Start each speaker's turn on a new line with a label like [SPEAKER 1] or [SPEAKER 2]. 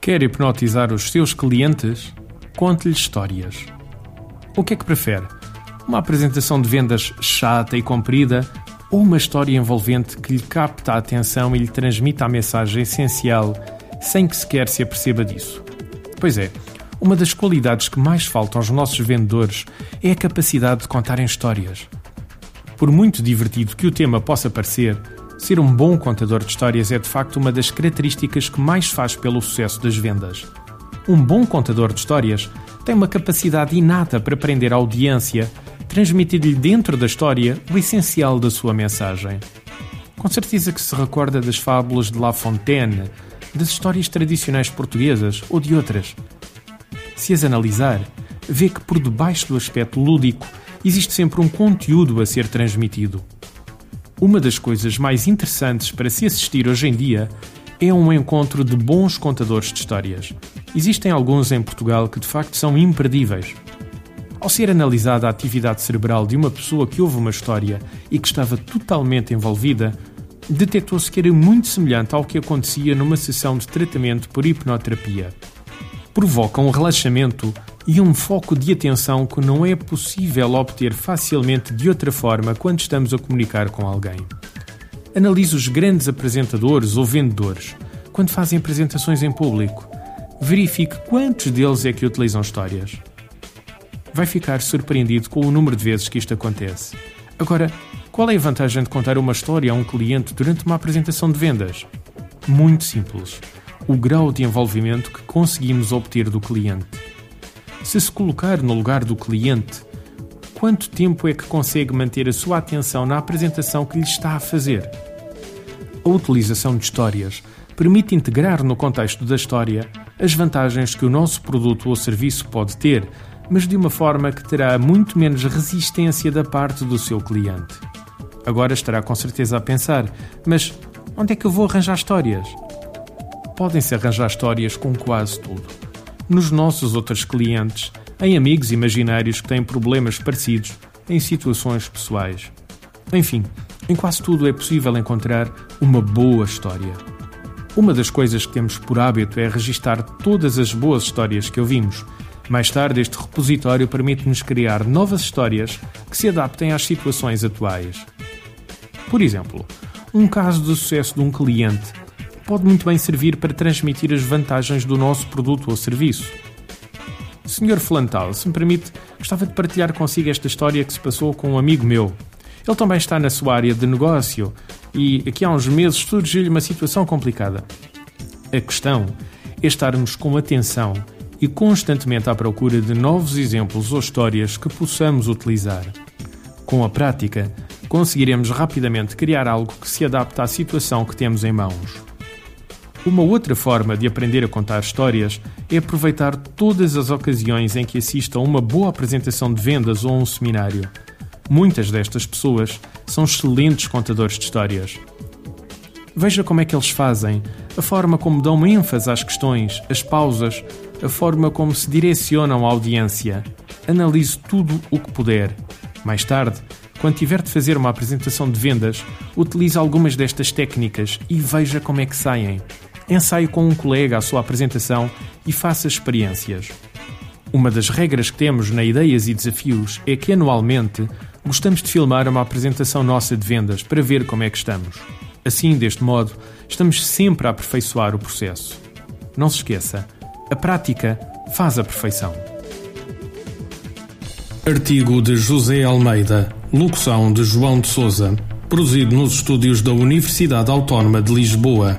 [SPEAKER 1] Quer hipnotizar os seus clientes? Conte-lhes histórias. O que é que prefere? Uma apresentação de vendas chata e comprida ou uma história envolvente que lhe capta a atenção e lhe transmita a mensagem essencial sem que sequer se aperceba disso? Pois é, uma das qualidades que mais faltam aos nossos vendedores é a capacidade de contarem histórias. Por muito divertido que o tema possa parecer, ser um bom contador de histórias é de facto uma das características que mais faz pelo sucesso das vendas. Um bom contador de histórias tem uma capacidade inata para prender a audiência, transmitir-lhe dentro da história o essencial da sua mensagem. Com certeza que se recorda das fábulas de La Fontaine, das histórias tradicionais portuguesas ou de outras. Se as analisar, vê que por debaixo do aspecto lúdico existe sempre um conteúdo a ser transmitido. Uma das coisas mais interessantes para se assistir hoje em dia é um encontro de bons contadores de histórias. Existem alguns em Portugal que de facto são imperdíveis. Ao ser analisada a atividade cerebral de uma pessoa que ouve uma história e que estava totalmente envolvida, detectou-se que era muito semelhante ao que acontecia numa sessão de tratamento por hipnoterapia. Provoca um relaxamento e um foco de atenção que não é possível obter facilmente de outra forma quando estamos a comunicar com alguém. Analise os grandes apresentadores ou vendedores quando fazem apresentações em público. Verifique quantos deles é que utilizam histórias. Vai ficar surpreendido com o número de vezes que isto acontece. Agora, qual é a vantagem de contar uma história a um cliente durante uma apresentação de vendas? Muito simples. O grau de envolvimento que conseguimos obter do cliente. Se se colocar no lugar do cliente, quanto tempo é que consegue manter a sua atenção na apresentação que lhe está a fazer? A utilização de histórias permite integrar no contexto da história as vantagens que o nosso produto ou serviço pode ter, mas de uma forma que terá muito menos resistência da parte do seu cliente. Agora estará com certeza a pensar: mas onde é que eu vou arranjar histórias? Podem-se arranjar histórias com quase tudo nos nossos outros clientes, em amigos imaginários que têm problemas parecidos, em situações pessoais. Enfim, em quase tudo é possível encontrar uma boa história. Uma das coisas que temos por hábito é registar todas as boas histórias que ouvimos. Mais tarde, este repositório permite-nos criar novas histórias que se adaptem às situações atuais. Por exemplo, um caso de sucesso de um cliente pode muito bem servir para transmitir as vantagens do nosso produto ou serviço. Sr. Flantal, se me permite, gostava de partilhar consigo esta história que se passou com um amigo meu. Ele também está na sua área de negócio e aqui há uns meses surgiu-lhe uma situação complicada. A questão é estarmos com atenção e constantemente à procura de novos exemplos ou histórias que possamos utilizar. Com a prática, conseguiremos rapidamente criar algo que se adapte à situação que temos em mãos. Uma outra forma de aprender a contar histórias é aproveitar todas as ocasiões em que assista a uma boa apresentação de vendas ou a um seminário. Muitas destas pessoas são excelentes contadores de histórias. Veja como é que eles fazem, a forma como dão ênfase às questões, as pausas, a forma como se direcionam à audiência. Analise tudo o que puder. Mais tarde, quando tiver de fazer uma apresentação de vendas, utilize algumas destas técnicas e veja como é que saem. Ensaie com um colega a sua apresentação e faça experiências. Uma das regras que temos na Ideias e Desafios é que anualmente gostamos de filmar uma apresentação nossa de vendas para ver como é que estamos. Assim, deste modo, estamos sempre a aperfeiçoar o processo. Não se esqueça, a prática faz a perfeição.
[SPEAKER 2] Artigo de José Almeida, locução de João de Souza, produzido nos estúdios da Universidade Autónoma de Lisboa